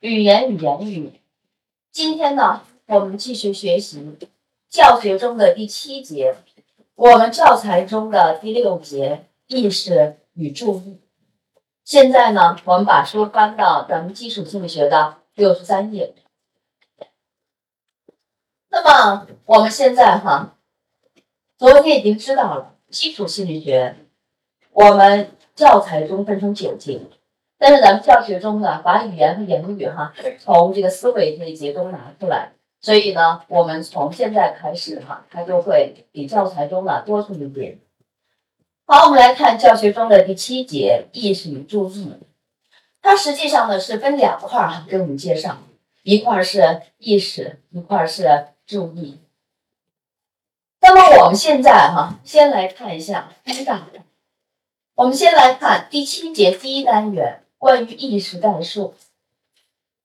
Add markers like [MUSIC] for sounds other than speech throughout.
语言与言语。今天呢，我们继续学习教学中的第七节，我们教材中的第六节意识与注意。现在呢，我们把书翻到咱们基础心理学的六十三页。那么我们现在哈，昨天已经知道了基础心理学，我们教材中分成九节。但是咱们教学中呢，把语言和言语哈从这个思维这一节都拿出来，所以呢，我们从现在开始哈，它就会比教材中呢多出一点。好，我们来看教学中的第七节意识与注意，它实际上呢是分两块儿哈，给我们介绍，一块儿是意识，一块儿是注意。那么我们现在哈，先来看一下第一大我们先来看第七节第一单元。关于意识代数，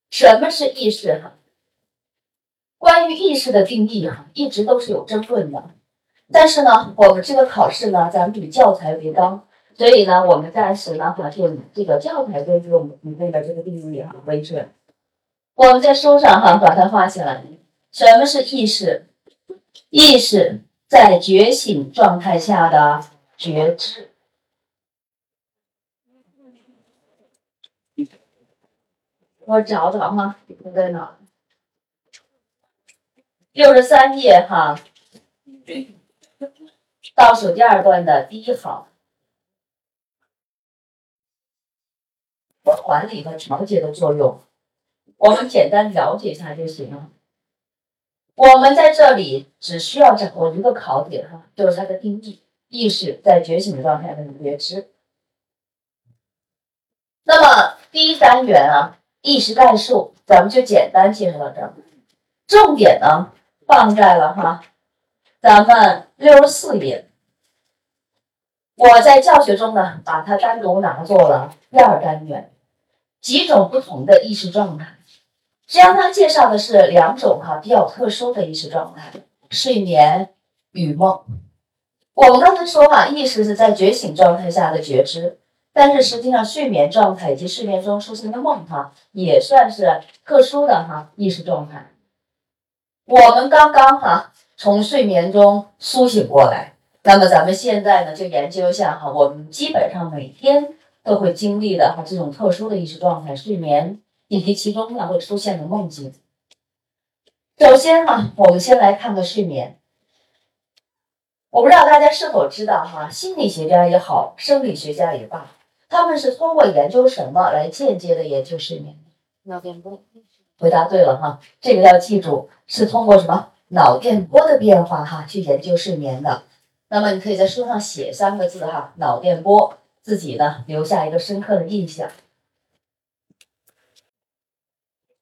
什么是意识？哈，关于意识的定义哈，一直都是有争论的。但是呢，我们这个考试呢，咱们以教材为纲，所以呢，我们暂时呢，哈，就以这个教材根据我们里面的这个定义哈为准。我们在书上哈把它画下来。什么是意识？意识在觉醒状态下的觉知。我找找哈，在哪？六十三页哈，倒数第二段的第一行，管理和调节的作用，我们简单了解一下就行了。我们在这里只需要掌握一个考点哈，就是它的定义：意识在觉醒状态的觉知。那么第一单元啊。意识概述，咱们就简单介绍到这儿。重点呢放在了哈，咱们六十四页。我在教学中呢，把它单独拿做了第二单元，几种不同的意识状态。实际上，它介绍的是两种哈比较特殊的意识状态：睡眠与梦。我们刚才说哈，意识是在觉醒状态下的觉知。但是实际上，睡眠状态以及睡眠中出现的梦哈，也算是特殊的哈意识状态。我们刚刚哈从睡眠中苏醒过来，那么咱们现在呢就研究一下哈，我们基本上每天都会经历的哈这种特殊的意识状态——睡眠以及其中呢会出现的梦境。首先哈，我们先来看个睡眠。我不知道大家是否知道哈，心理学家也好，生理学家也罢。他们是通过研究什么来间接的研究睡眠？脑电波。回答对了哈，这个要记住，是通过什么脑电波的变化哈去研究睡眠的。那么你可以在书上写三个字哈，脑电波，自己呢留下一个深刻的印象。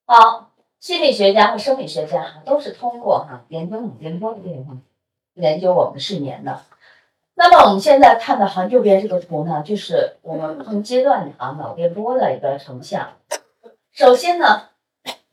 好，心理学家和生理学家哈都是通过哈研究脑电波的变化，研究我们的睡眠的。那么我们现在看的哈右边这个图呢，就是我们不同阶段的啊脑电波的一个成像。首先呢，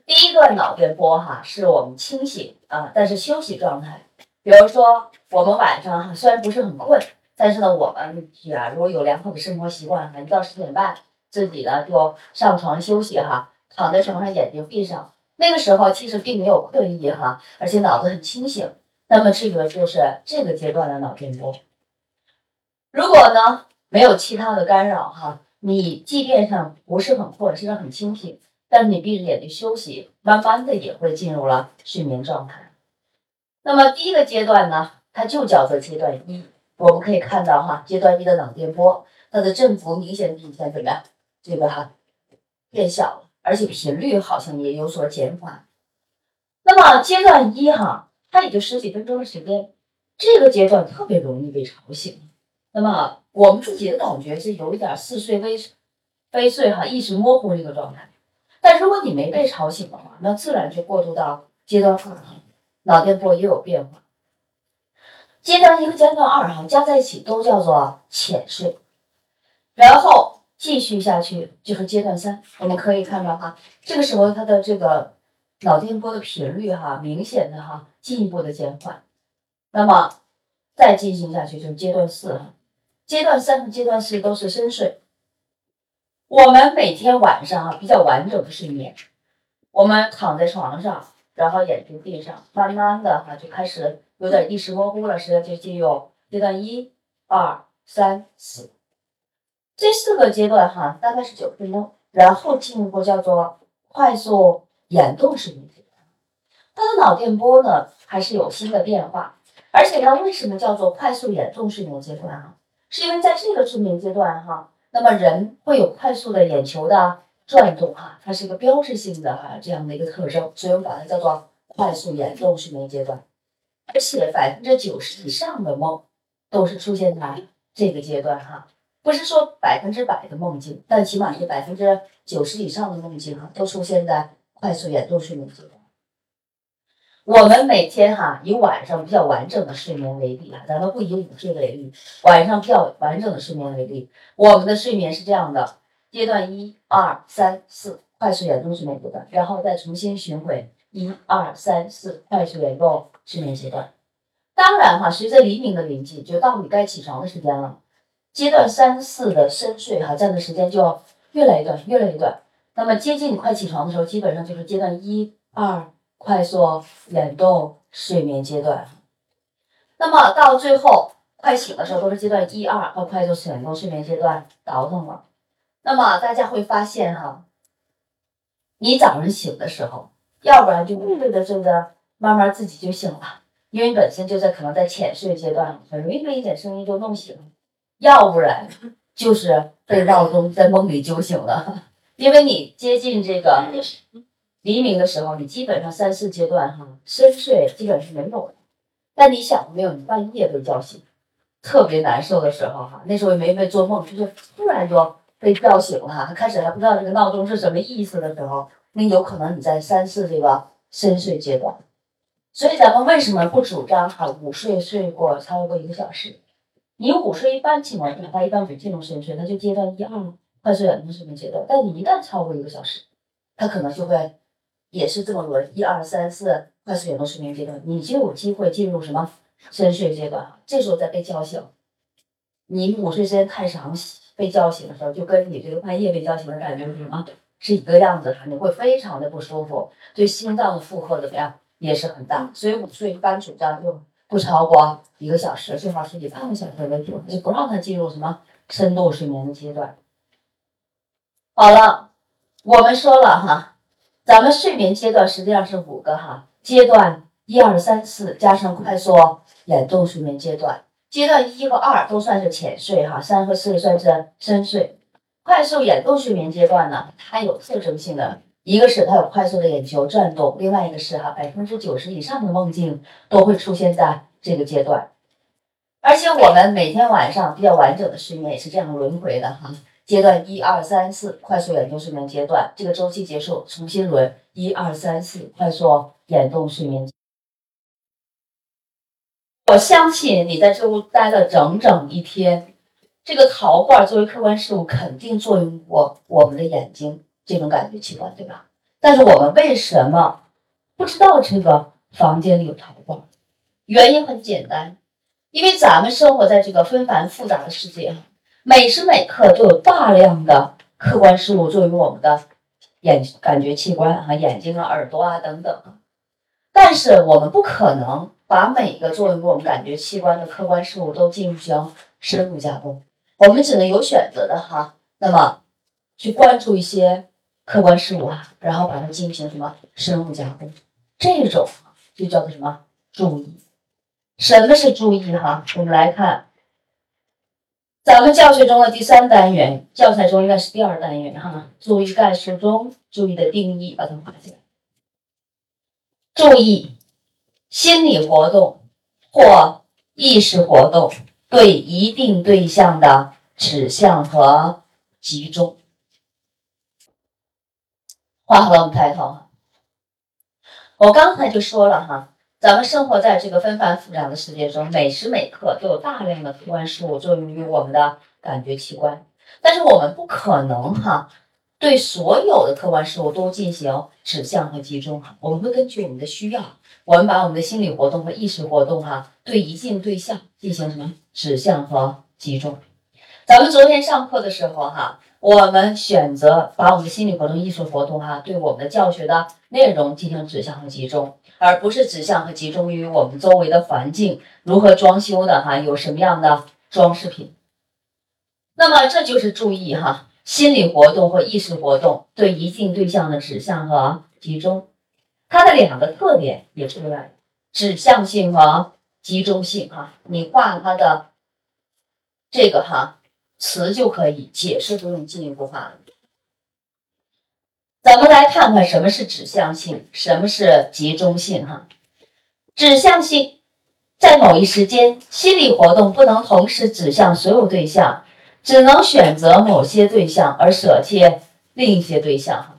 第一段脑电波哈是我们清醒啊，但是休息状态。比如说我们晚上哈虽然不是很困，但是呢我们假如有良好的生活习惯，一到十点半自己呢就上床休息哈，躺在床上眼睛闭上，那个时候其实并没有困意哈，而且脑子很清醒。那么这个就是这个阶段的脑电波。如果呢没有其他的干扰哈，你即便上不是很困，身上很清醒，但是你闭着眼睛休息，慢慢的也会进入了睡眠状态。那么第一个阶段呢，它就叫做阶段一。我们可以看到哈，阶段一的脑电波，它的振幅明显比以前怎么样？这个哈变小了，而且频率好像也有所减缓。那么阶段一哈，它也就十几分钟的时间，这个阶段特别容易被吵醒。那么我们自己的感觉是有一点似睡非非睡哈，意识模糊这个状态。但如果你没被吵醒的话，那自然就过渡到阶段二，脑电波也有变化。阶段一和阶段二哈加在一起都叫做浅睡，然后继续下去就是阶段三。我们可以看到哈，这个时候它的这个脑电波的频率哈明显的哈进一步的减缓。那么再进行下去就是阶段四哈。阶段三和阶段四都是深睡。我们每天晚上啊比较完整的睡眠，我们躺在床上，然后眼睛闭上，慢慢的哈就开始有点意识模糊了，实际上就进入阶段一、二、三、四这四个阶段哈，大概是九分钟，然后进一步叫做快速眼动睡眠阶段。它的脑电波呢还是有新的变化，而且呢，为什么叫做快速眼动睡眠阶段啊？是因为在这个睡眠阶段哈，那么人会有快速的眼球的。转动哈，它是一个标志性的哈这样的一个特征，所以我们把它叫做快速眼动睡眠阶段。而且百分之九十以上的梦都是出现在这个阶段哈，不是说百分之百的梦境，但起码是百分之九十以上的梦境哈都出现在快速眼动睡眠阶段。我们每天哈以晚上比较完整的睡眠为例啊，咱们不以午睡为例，晚上比较完整的睡眠为例，我们的睡眠是这样的。阶段一、二、三、四，快速眼动睡眠阶段，然后再重新巡回一、二、三、四，快速眼动睡眠阶段。当然哈，随着黎明的临近，就到你该起床的时间了。阶段三四的深睡哈，占的时间就越来越短，越来越短。那么接近你快起床的时候，基本上就是阶段一、二，快速眼动睡眠阶段。那么到最后快醒的时候，都是阶段一、二和快速眼动睡眠阶段倒腾了。那么大家会发现哈，你早上醒的时候，要不然就睡着睡着，慢慢自己就醒了，因为本身就在可能在浅睡阶段，很容易被一点声音就弄醒；要不然就是被闹钟在梦里揪醒了，因为你接近这个黎明的时候，你基本上三四阶段哈深睡基本是没有的。但你想过没有，你半夜被叫醒，特别难受的时候哈，那时候也没没做梦，就是突然就。被叫醒了，他开始还不知道这个闹钟是什么意思的时候，那有可能你在三四这个深睡阶段。所以咱们为什么不主张哈午睡睡过超过一个小时？你午睡一般情况下，它一般不进入深睡，它就阶段一二快速眼动睡眠阶段。但你一旦超过一个小时，它可能就会也是这么轮一二三四快速眼动睡眠阶段，你就有机会进入什么深睡阶段？这时候再被叫醒，你午睡时间太长。被叫醒的时候，就跟你这个半夜被叫醒的感觉是什么？是一个样子的，你会非常的不舒服，对心脏的负荷怎么样也是很大。所以午睡一般主张就不超过一个小时，最好是以半个小时为主，就不让他进入什么深度睡眠的阶段。好了，我们说了哈，咱们睡眠阶段实际上是五个哈阶段，一二三四加上快速眼动睡眠阶段。阶段一和二都算是浅睡哈，三和四算是深睡。快速眼动睡眠阶段呢，它有特征性的，一个是它有快速的眼球转动，另外一个是哈百分之九十以上的梦境都会出现在这个阶段。而且我们每天晚上比较完整的睡眠也是这样轮回的哈，阶段一二三四快速眼动睡眠阶段，这个周期结束，重新轮一二三四快速眼动睡眠。我相信你在这屋待了整整一天，这个陶罐作为客观事物，肯定作用过我们的眼睛这种感觉器官，对吧？但是我们为什么不知道这个房间里有陶罐？原因很简单，因为咱们生活在这个纷繁复杂的世界，每时每刻都有大量的客观事物作为我们的眼感觉器官啊，眼睛啊、耳朵啊等等。但是我们不可能。把每个作为我们感觉器官的客观事物都进行深入加工，我们只能有选择的哈，那么去关注一些客观事物啊，然后把它进行什么深入加工，这种就叫做什么注意？什么是注意哈？我们来看咱们教学中的第三单元，教材中应该是第二单元哈，注意概述中注意的定义，把它画起来，注意。心理活动或意识活动对一定对象的指向和集中。画好了，我们抬头。我刚才就说了哈，咱们生活在这个纷繁复杂的世界中，每时每刻都有大量的客观事物作用于我们的感觉器官，但是我们不可能哈。对所有的客观事物都进行指向和集中哈，我们会根据我们的需要，我们把我们的心理活动和意识活动哈，对一定对象进行什么指向和集中。咱们昨天上课的时候哈，我。们选择把我们的心理活动、艺术活动哈，对我们的教学的内容进行指向和集中，而不是指向和集中于我们周围的环境如何装修的哈，有什么样的装饰品。那么这就是注意哈，心理活动或意识活动对一定对象的指向和集中，它的两个特点也出来了：指向性和集中性哈。你画它的这个哈词就可以解释，不用进一步化了。咱们来看看什么是指向性，什么是集中性哈。指向性在某一时间，心理活动不能同时指向所有对象。只能选择某些对象而舍弃另一些对象，哈，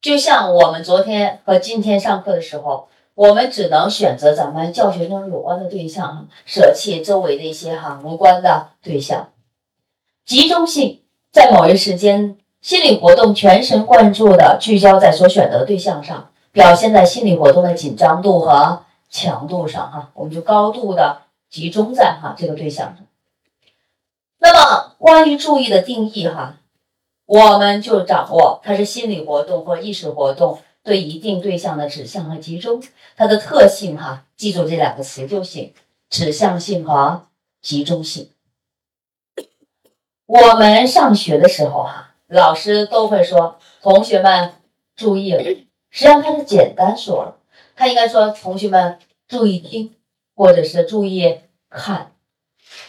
就像我们昨天和今天上课的时候，我们只能选择咱们教学中有关的对象，舍弃周围的一些哈无关的对象。集中性在某一时间，心理活动全神贯注的聚焦在所选择的对象上，表现在心理活动的紧张度和强度上，哈，我们就高度的集中在哈这个对象上。那么，关于注意的定义，哈，我们就掌握它是心理活动或意识活动对一定对象的指向和集中。它的特性，哈，记住这两个词就行：指向性和集中性。我们上学的时候，哈，老师都会说：“同学们注意了。”实际上他是简单说了，他应该说：“同学们注意听，或者是注意看。”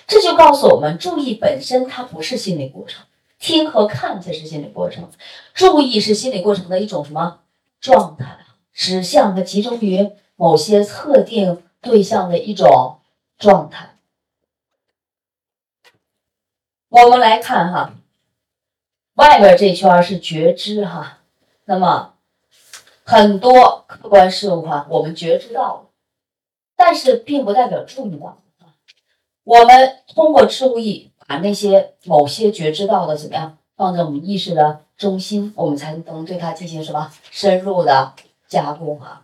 这就告诉我们，注意本身它不是心理过程，听和看才是心理过程。注意是心理过程的一种什么状态？指向和集中于某些特定对象的一种状态。我们来看哈，外边这圈是觉知哈，那么很多客观事物哈，我们觉知到了，但是并不代表注意到。我们通过注意，把那些某些觉知到的怎么样放在我们意识的中心，我们才能对它进行什么深入的加工啊。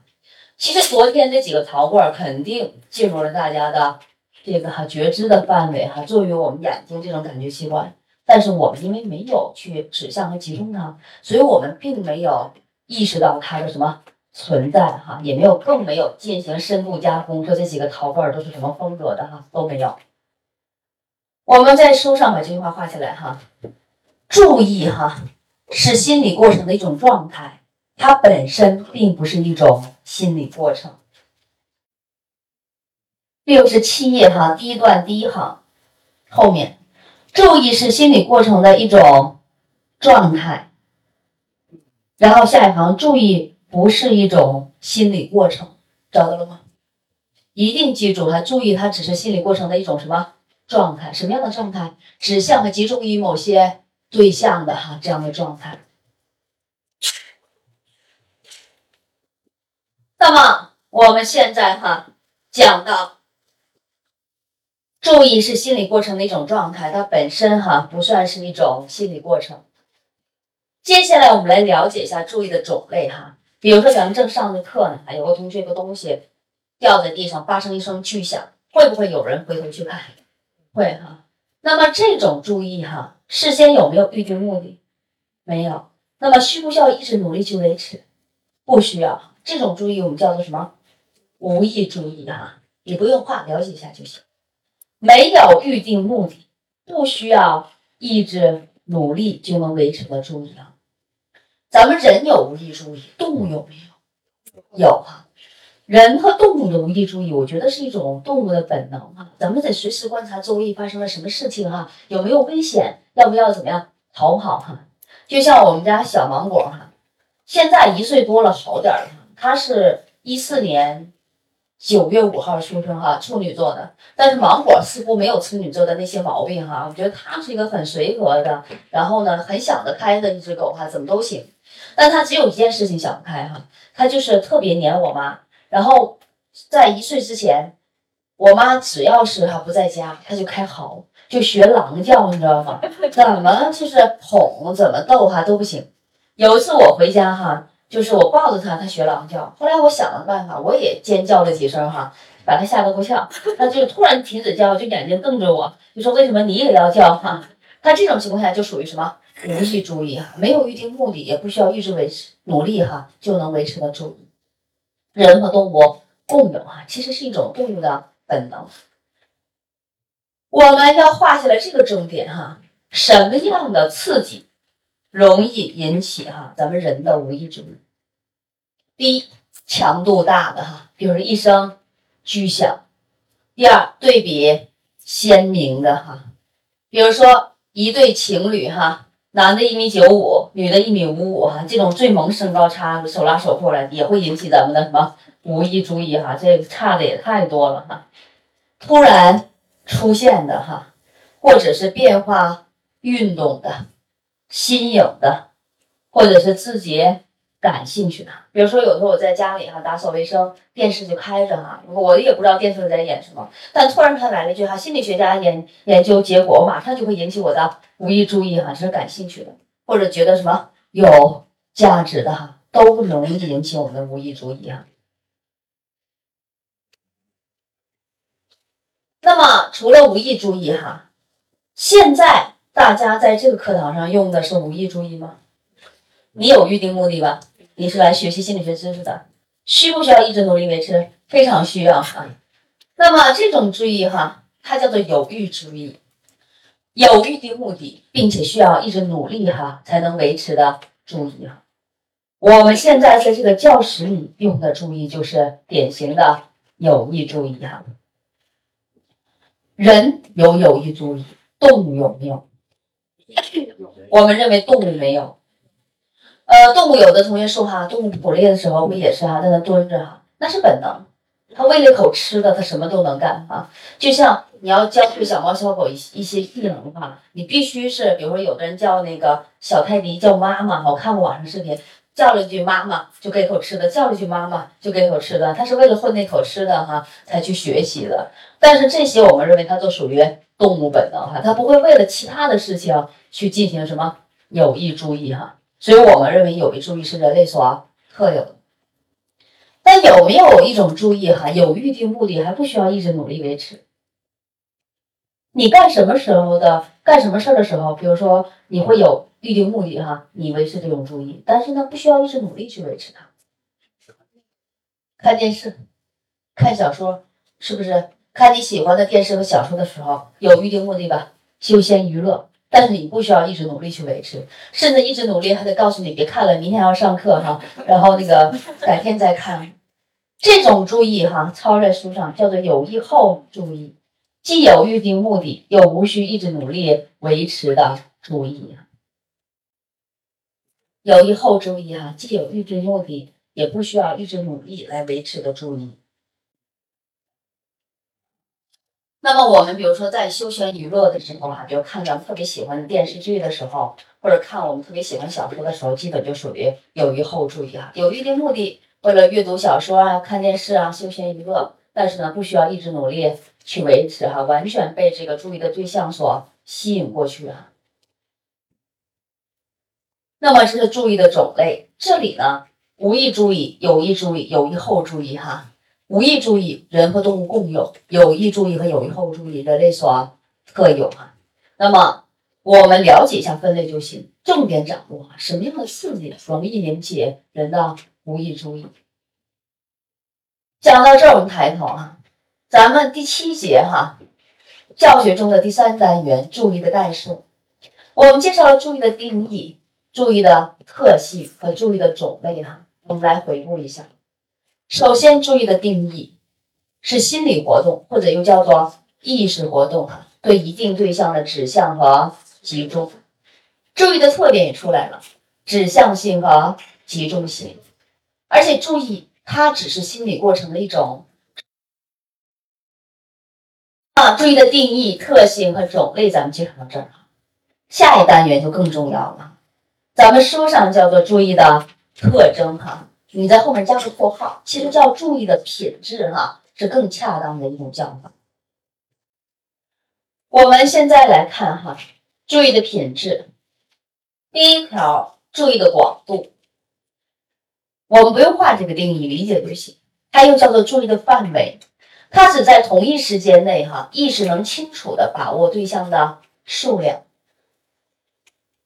其实昨天那几个陶罐肯定进入了大家的这个哈觉知的范围哈，作为我们眼睛这种感觉器官。但是我们因为没有去指向和集中它，所以我们并没有意识到它的什么存在哈，也没有更没有进行深度加工，说这几个陶罐都是什么风格的哈，都没有。我们在书上把这句话画下来哈，注意哈，是心理过程的一种状态，它本身并不是一种心理过程。六十七页哈，第一段第一行后面，注意是心理过程的一种状态，然后下一行，注意不是一种心理过程，找到了吗？一定记住哈，注意它只是心理过程的一种什么？状态什么样的状态？指向和集中于某些对象的哈这样的状态。那么我们现在哈讲到，注意是心理过程的一种状态，它本身哈不算是一种心理过程。接下来我们来了解一下注意的种类哈。比如说咱们正上着课呢，有个同学一个东西掉在地上，发生一声巨响，会不会有人回头去看？会哈，那么这种注意哈，事先有没有预定目的？没有。那么需不需要一直努力去维持？不需要。这种注意我们叫做什么？无意注意哈，你不用画，了解一下就行。没有预定目的，不需要意志努力就能维持的注意啊。咱们人有无意注意，动物有没有？有啊。人和动物的无意注意，我觉得是一种动物的本能啊。咱们得随时观察周围发生了什么事情哈，有没有危险，要不要怎么样逃跑哈？就像我们家小芒果哈，现在一岁多了，好点了。它是一四年九月五号出生哈，处女座的。但是芒果似乎没有处女座的那些毛病哈。我觉得它是一个很随和的，然后呢，很想得开的一只狗哈，怎么都行。但它只有一件事情想不开哈，它就是特别黏我妈。然后在一岁之前，我妈只要是哈不在家，它就开嚎，就学狼叫，你知道吗？[LAUGHS] 怎么就是哄，怎么逗哈都不行。有一次我回家哈，就是我抱着它，它学狼叫。后来我想了办法，我也尖叫了几声哈，把它吓得够呛。它就突然停止叫，就眼睛瞪着我，就说为什么你也要叫哈？它这种情况下就属于什么无意注意哈，没有预定目的，也不需要一直维持努力哈，就能维持的注意。人和动物共有哈，其实是一种动物的本能。我们要画下来这个重点哈，什么样的刺激容易引起哈咱们人的无意注意？第一，强度大的哈，比如一声巨响；第二，对比鲜明的哈，比如说一对情侣哈，男的一米九五，女的一米五五哈，这种最萌身高差，手拉手过来也会引起咱们的什么无意注意哈？这个差的也太多了哈，突然出现的哈，或者是变化运动的、新颖的，或者是自己。感兴趣的，比如说有时候我在家里哈打扫卫生，电视就开着哈，我也不知道电视在演什么，但突然他来了一句哈，心理学家研研究结果，马上就会引起我的无意注意哈，这是感兴趣的，或者觉得什么有价值的哈，都容易引起我们的无意注意哈。那么除了无意注意哈，现在大家在这个课堂上用的是无意注意吗？你有预定目的吧？你是来学习心理学知识的，需不需要一直努力维持？非常需要啊。那么这种注意哈，它叫做有意注意，有预定目的，并且需要一直努力哈才能维持的注意哈。我们现在在这个教室里用的注意就是典型的有意注意哈。人有有意注意，动物有没有？我们认为动物没有。呃，动物有的同学说哈，动物捕猎的时候不也是哈，在那蹲着哈，那是本能。它喂了口吃的，它什么都能干啊。就像你要教会小猫小狗一一些技能哈，你必须是，比如说有的人叫那个小泰迪叫妈妈，我看过网上视频，叫了一句妈妈就给口吃的，叫了一句妈妈就给口吃的，它是为了混那口吃的哈才去学习的。但是这些我们认为它都属于动物本能哈，它不会为了其他的事情去进行什么有意注意哈。所以我们认为有意注意是人类所特有的，但有没有一种注意哈，有预定目的还不需要一直努力维持？你干什么时候的干什么事儿的时候，比如说你会有预定目的哈，你维持这种注意，但是呢不需要一直努力去维持它。看电视、看小说，是不是？看你喜欢的电视和小说的时候，有预定目的吧？休闲娱乐。但是你不需要一直努力去维持，甚至一直努力还得告诉你别看了，明天要上课哈，然后那个 [LAUGHS] 改天再看。这种注意哈，抄在书上叫做有意后注意，既有预定目的，又无需一直努力维持的注意。有意后注意哈，既有预定目的，也不需要一直努力来维持的注意。那么我们比如说在休闲娱乐的时候啊，比如看咱们特别喜欢的电视剧的时候，或者看我们特别喜欢小说的时候，基本就属于有意后注意啊，有预定目的，为了阅读小说啊、看电视啊、休闲娱乐，但是呢，不需要一直努力去维持哈，完全被这个注意的对象所吸引过去啊。那么这是注意的种类，这里呢，无意注意、有意注意、有意后注意哈。无意注意，人和动物共有；有意注意和有意后注意，人类所特有哈。那么我们了解一下分类就行，重点掌握什么样的刺激容易引起人的无意注意。讲到这儿，我们抬头啊，咱们第七节哈，教学中的第三单元注意的概述，我们介绍了注意的定义、注意的特性和注意的种类哈。我们来回顾一下。首先，注意的定义是心理活动，或者又叫做意识活动，对一定对象的指向和集中。注意的特点也出来了，指向性和集中性。而且，注意它只是心理过程的一种。啊，注意的定义、特性和种类，咱们介绍到这儿下一单元就更重要了，咱们书上叫做注意的特征，哈。你在后面加个括号，其实叫注意的品质哈，是更恰当的一种叫法。我们现在来看哈，注意的品质，第一条，注意的广度，我们不用画这个定义，理解就行。它又叫做注意的范围，它只在同一时间内哈，意识能清楚的把握对象的数量。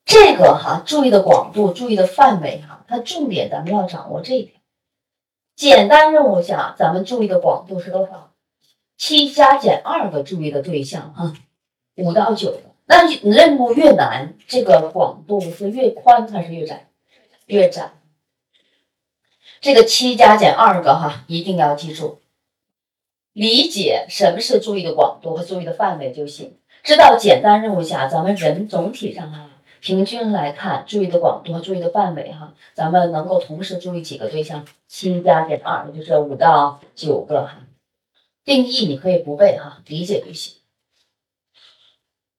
这个哈，注意的广度，注意的范围哈，它重点咱们要掌握这一点。简单任务下，咱们注意的广度是多少？七加减二个注意的对象哈，五到九个。那任务越难，这个广度是越宽还是越窄？越窄。这个七加减二个哈，一定要记住，理解什么是注意的广度和注意的范围就行。知道简单任务下，咱们人总体上哈。平均来看，注意的广度和注意的范围哈，咱们能够同时注意几个对象？七加减二，也就是五到九个哈。定义你可以不背哈，理解就行。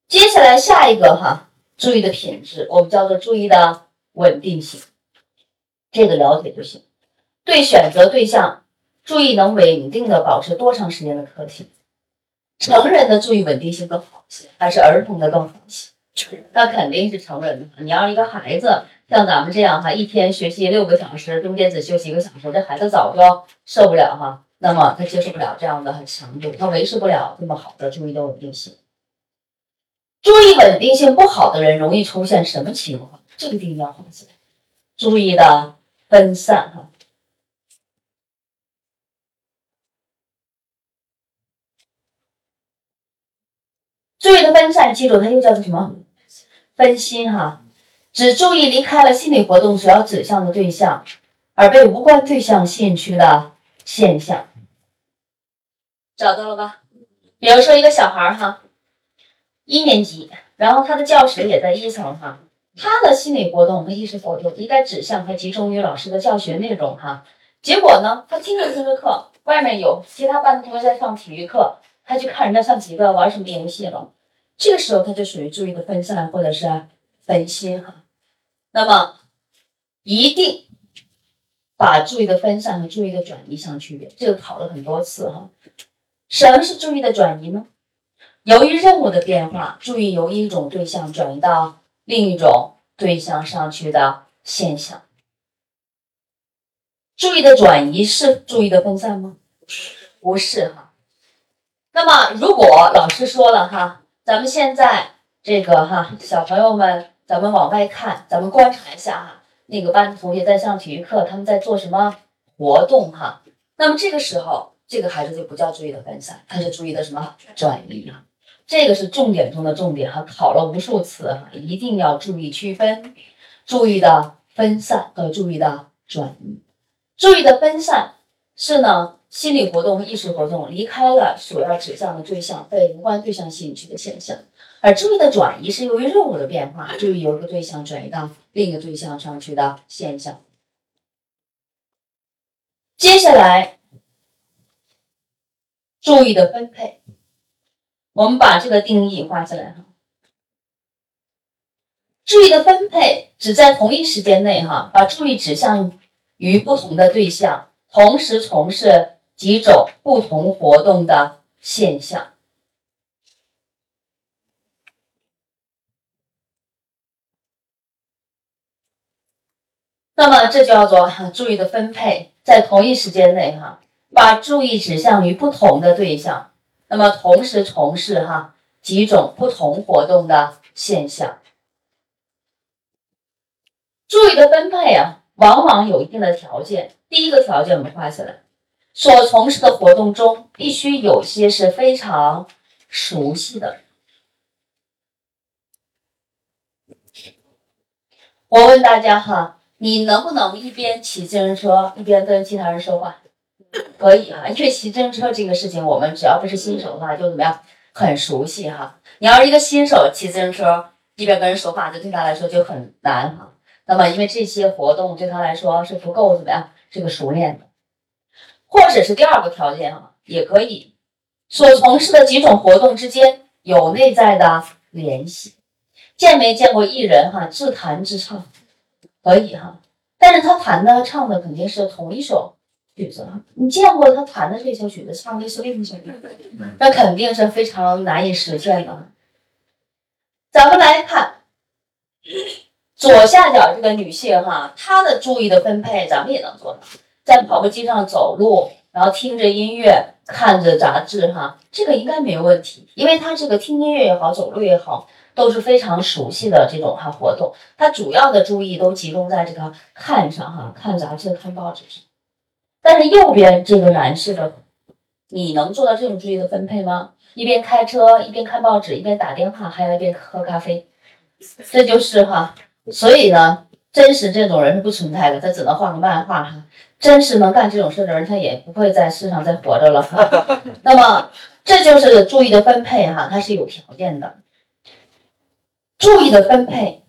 接下来下一个哈，注意的品质，我们叫做注意的稳定性，这个了解就行。对选择对象，注意能稳定的保持多长时间的特性？成人的注意稳定性更好一些，还是儿童的更好一些？那肯定是成人的。你要一个孩子像咱们这样哈，一天学习六个小时，中间只休息一个小时，这孩子早就受不了哈。那么他接受不了这样的强度，他维持不了这么好的注意的稳定性。注意稳定性不好的人容易出现什么情况？这个定要画起来。注意的分散哈。注意的分散，记住它又叫做什么？分心哈，只注意离开了心理活动所要指向的对象，而被无关对象吸引去的现象，找到了吧？比如说一个小孩儿哈，一年级，然后他的教室也在一层哈，他的心理活动和意识活动应该指向和集中于老师的教学内容哈。结果呢，他听着听着课，外面有其他班的同学在上体育课，他去看人家上体育课玩什么游戏了。这个时候，它就属于注意的分散或者是分心哈。那么，一定把注意的分散和注意的转移相区别。这个考了很多次哈。什么是注意的转移呢？由于任务的变化，注意由一种对象转移到另一种对象上去的现象。注意的转移是注意的分散吗？不是哈。那么，如果老师说了哈。咱们现在这个哈，小朋友们，咱们往外看，咱们观察一下哈，那个班同学在上体育课，他们在做什么活动哈？那么这个时候，这个孩子就不叫注意的分散，他是注意的什么转移啊？这个是重点中的重点哈，考了无数次哈，一定要注意区分，注意的分散和注意的转移。注意的分散是呢。心理活动和意识活动离开了所要指向的对象，被无关对象吸引去的现象，而注意的转移是由于任务的变化，注意由一个对象转移到另一个对象上去的现象。接下来，注意的分配，我们把这个定义画下来哈。注意的分配只在同一时间内哈，把注意指向于不同的对象，同时从事。几种不同活动的现象。那么这叫做注意的分配，在同一时间内哈，把注意指向于不同的对象，那么同时从事哈几种不同活动的现象。注意的分配啊，往往有一定的条件。第一个条件我们画下来。所从事的活动中，必须有些是非常熟悉的。我问大家哈，你能不能一边骑自行车一边跟其他人说话？可以哈，因为骑自行车这个事情，我们只要不是新手的话，就怎么样，很熟悉哈。你要是一个新手骑自行车一边跟人说话，这对他来说就很难哈。那么，因为这些活动对他来说是不够怎么样，这个熟练的。或者是第二个条件哈，也可以，所从事的几种活动之间有内在的联系。见没见过艺人哈自弹自唱？可以哈，但是他弹的唱的肯定是同一首曲子。你见过他弹的这首曲子唱的是另一首曲子？那肯定是非常难以实现的。咱们来看左下角这个女性哈，她的注意的分配，咱们也能做到。在跑步机上走路，然后听着音乐，看着杂志，哈，这个应该没有问题，因为他这个听音乐也好，走路也好，都是非常熟悉的这种哈活动。他主要的注意都集中在这个看上哈，看杂志、看报纸上。但是右边这个男士的，你能做到这种注意的分配吗？一边开车，一边看报纸，一边打电话，还要一边喝咖啡，这就是哈。所以呢，真实这种人是不存在的，他只能画个漫画哈。真实能干这种事的人，他也不会在世上再活着了。[LAUGHS] 那么，这就是注意的分配哈，它是有条件的。注意的分配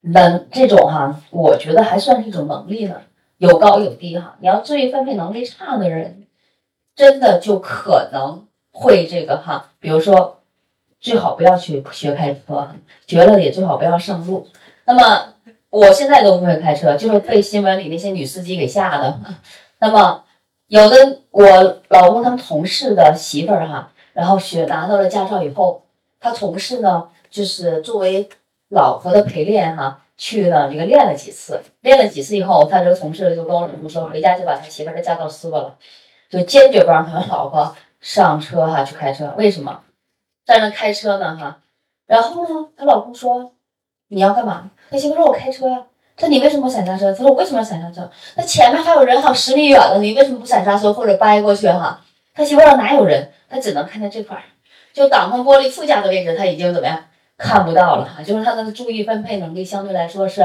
能这种哈，我觉得还算是一种能力呢，有高有低哈。你要注意分配能力差的人，真的就可能会这个哈，比如说，最好不要去学开车，学了也最好不要上路。那么。我现在都不会开车，就是被新闻里那些女司机给吓的。那么，有的我老公他们同事的媳妇儿哈，然后学拿到了驾照以后，他同事呢就是作为老婆的陪练哈，去了这个练了几次，练了几次以后，他这个同事就跟我老公说，回家就把他媳妇儿的驾照撕了，就坚决不让他老婆上车哈去开车。为什么？在那开车呢哈，然后呢，他老公说。你要干嘛？他媳妇说：“我开车呀。”他说：“你为什么不闪刹车？”他说：“我为什么要闪刹车？那前面还有人，好十米远了，你为什么不闪刹车或者掰过去？”哈，他媳妇说：“哪有人？他只能看见这块儿，就挡风玻璃副驾的位置，他已经怎么样看不到了？哈，就是他的注意分配能力相对来说是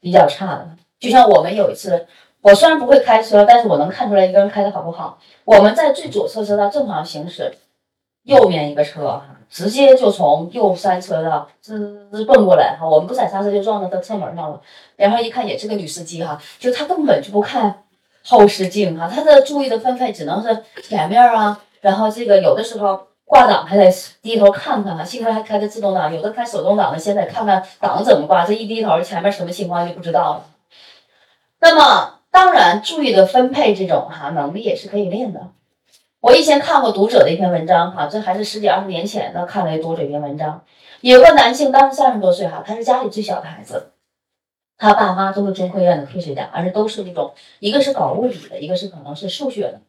比较差的。就像我们有一次，我虽然不会开车，但是我能看出来一个人开的好不好。我们在最左侧车道正常行驶，右面一个车。直接就从右三车道滋滋蹦过来哈，我们不踩刹车就撞到他车门上了。然后一看也是个女司机哈，就她根本就不看后视镜哈，她的注意的分配只能是前面啊，然后这个有的时候挂档还得低头看看哈，幸亏还开的自动挡，有的开手动挡的先得看看档怎么挂，这一低头前面什么情况就不知道了。那么当然注意的分配这种哈能力也是可以练的。我以前看过读者的一篇文章，哈，这还是十几二十年前的看了读者一篇文章。有个男性当时三十多岁，哈，他是家里最小的孩子，他爸妈都是中科院的科学家，而且都是那种一个是搞物理的，一个是可能是数学的。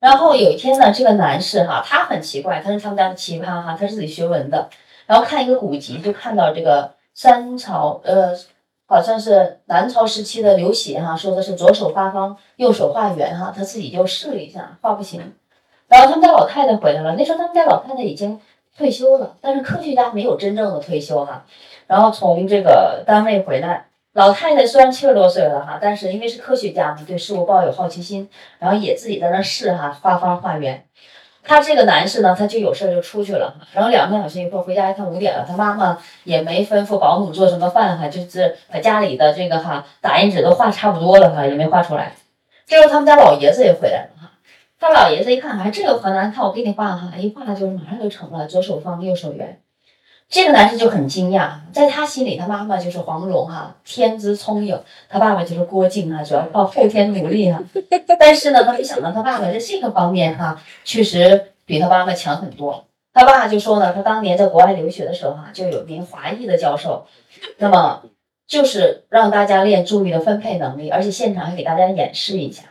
然后有一天呢，这个男士哈，他很奇怪，他是他们家的奇葩哈，他是自己学文的，然后看一个古籍，就看到这个三朝，呃，好像是南朝时期的刘勰哈，说的是左手发方，右手画圆哈，他自己就试了一下，画不行。然后他们家老太太回来了，那时候他们家老太太已经退休了，但是科学家没有真正的退休哈。然后从这个单位回来，老太太虽然七十多岁了哈，但是因为是科学家嘛，对事物抱有好奇心，然后也自己在那试哈，画方画圆。他这个男士呢，他就有事就出去了，然后两个小时以后回家一看五点了，他妈妈也没吩咐保姆做什么饭哈，就是把家里的这个哈打印纸都画差不多了哈，也没画出来。这时候他们家老爷子也回来了。他老爷子一看，哎，这个河南，看我给你画哈，一画就是马上就成了，左手方，右手圆。这个男生就很惊讶，在他心里，他妈妈就是黄蓉哈，天资聪颖，他爸爸就是郭靖啊，主要靠后天努力哈。[LAUGHS] 但是呢，他没想到他爸爸在这个方面哈，确实比他妈妈强很多。他爸就说呢，他当年在国外留学的时候哈，就有名华裔的教授，那么就是让大家练注意的分配能力，而且现场还给大家演示一下。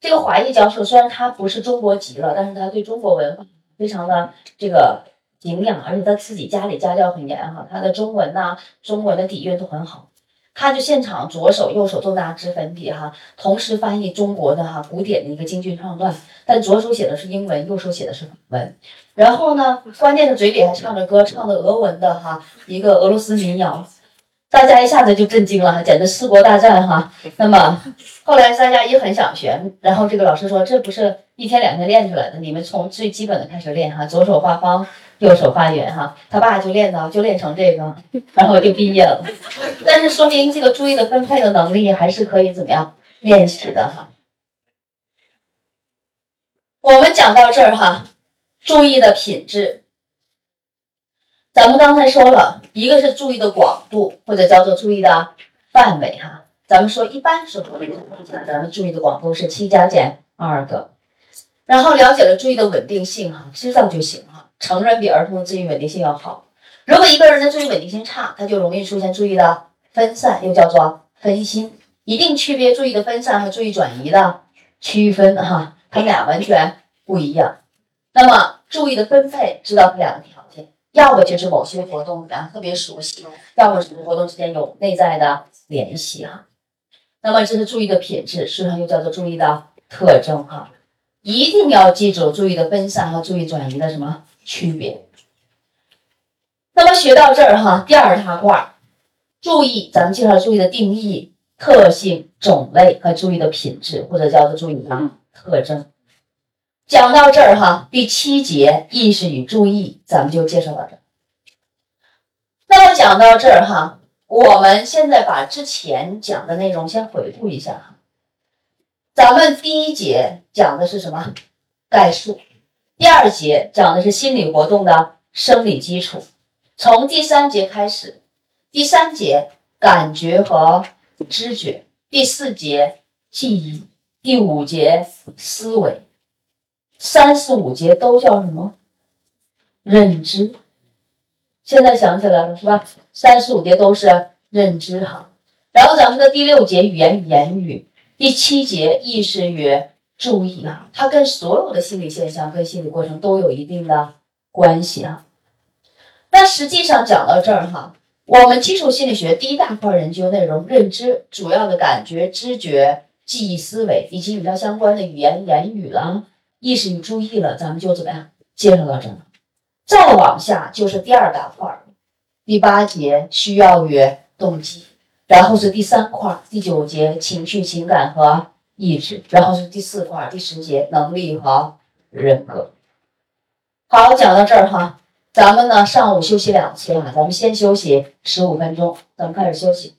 这个华裔教授虽然他不是中国籍了，但是他对中国文化非常的这个敬仰，而且他自己家里家教很严哈，他的中文呐、中文的底蕴都很好。他就现场左手右手都拿支粉笔哈，同时翻译中国的哈古典的一个京剧唱段，但左手写的是英文，右手写的是法文。然后呢，关键的嘴里还唱着歌，唱的俄文的哈一个俄罗斯民谣。大家一下子就震惊了，简直四国大战哈。那么后来大家也很想学，然后这个老师说，这不是一天两天练出来的，你们从最基本的开始练哈，左手画方，右手画圆哈。他爸就练到就练成这个，[LAUGHS] 然后就毕业了。但是说明这个注意的分配的能力还是可以怎么样练习的哈。我们讲到这儿哈，注意的品质。咱们刚才说了一个是注意的广度，或者叫做注意的范围哈。咱们说一般是合理的，咱们注意的广度是七加减二个。然后了解了注意的稳定性哈，知道就行哈。成人比儿童的注意稳定性要好。如果一个人的注意稳定性差，他就容易出现注意的分散，又叫做分心。一定区别注意的分散和注意转移的区分哈，它们俩完全不一样。那么注意的分配，知道这两个条。要么就是某些活动啊特别熟悉，要么什么活动之间有内在的联系哈。那么这是注意的品质，实际上又叫做注意的特征哈。一定要记住注意的分散和注意转移的什么区别。那么学到这儿哈，第二大块，注意咱们介绍注意的定义、特性、种类和注意的品质，或者叫做注意的特征。讲到这儿哈，第七节意识与注意，咱们就介绍到这儿。那么讲到这儿哈，我们现在把之前讲的内容先回顾一下哈。咱们第一节讲的是什么？概述。第二节讲的是心理活动的生理基础。从第三节开始，第三节感觉和知觉，第四节记忆，第五节思维，三四五节都叫什么？认知。现在想起来了是吧？三四五节都是认知哈。然后咱们的第六节语言与言语，第七节意识与注意啊，它跟所有的心理现象跟心理过程都有一定的关系啊。那实际上讲到这儿哈，我们基础心理学第一大块研究内容认知，主要的感觉、知觉、记忆、思维，以及与它相关的语言、言语了，意识与注意了，咱们就怎么样介绍到这儿。再往下就是第二大块，第八节需要与动机，然后是第三块，第九节情绪、情感和意志，然后是第四块，第十节能力和人格。好，讲到这儿哈。咱们呢，上午休息两次啊，咱们先休息十五分钟，咱们开始休息。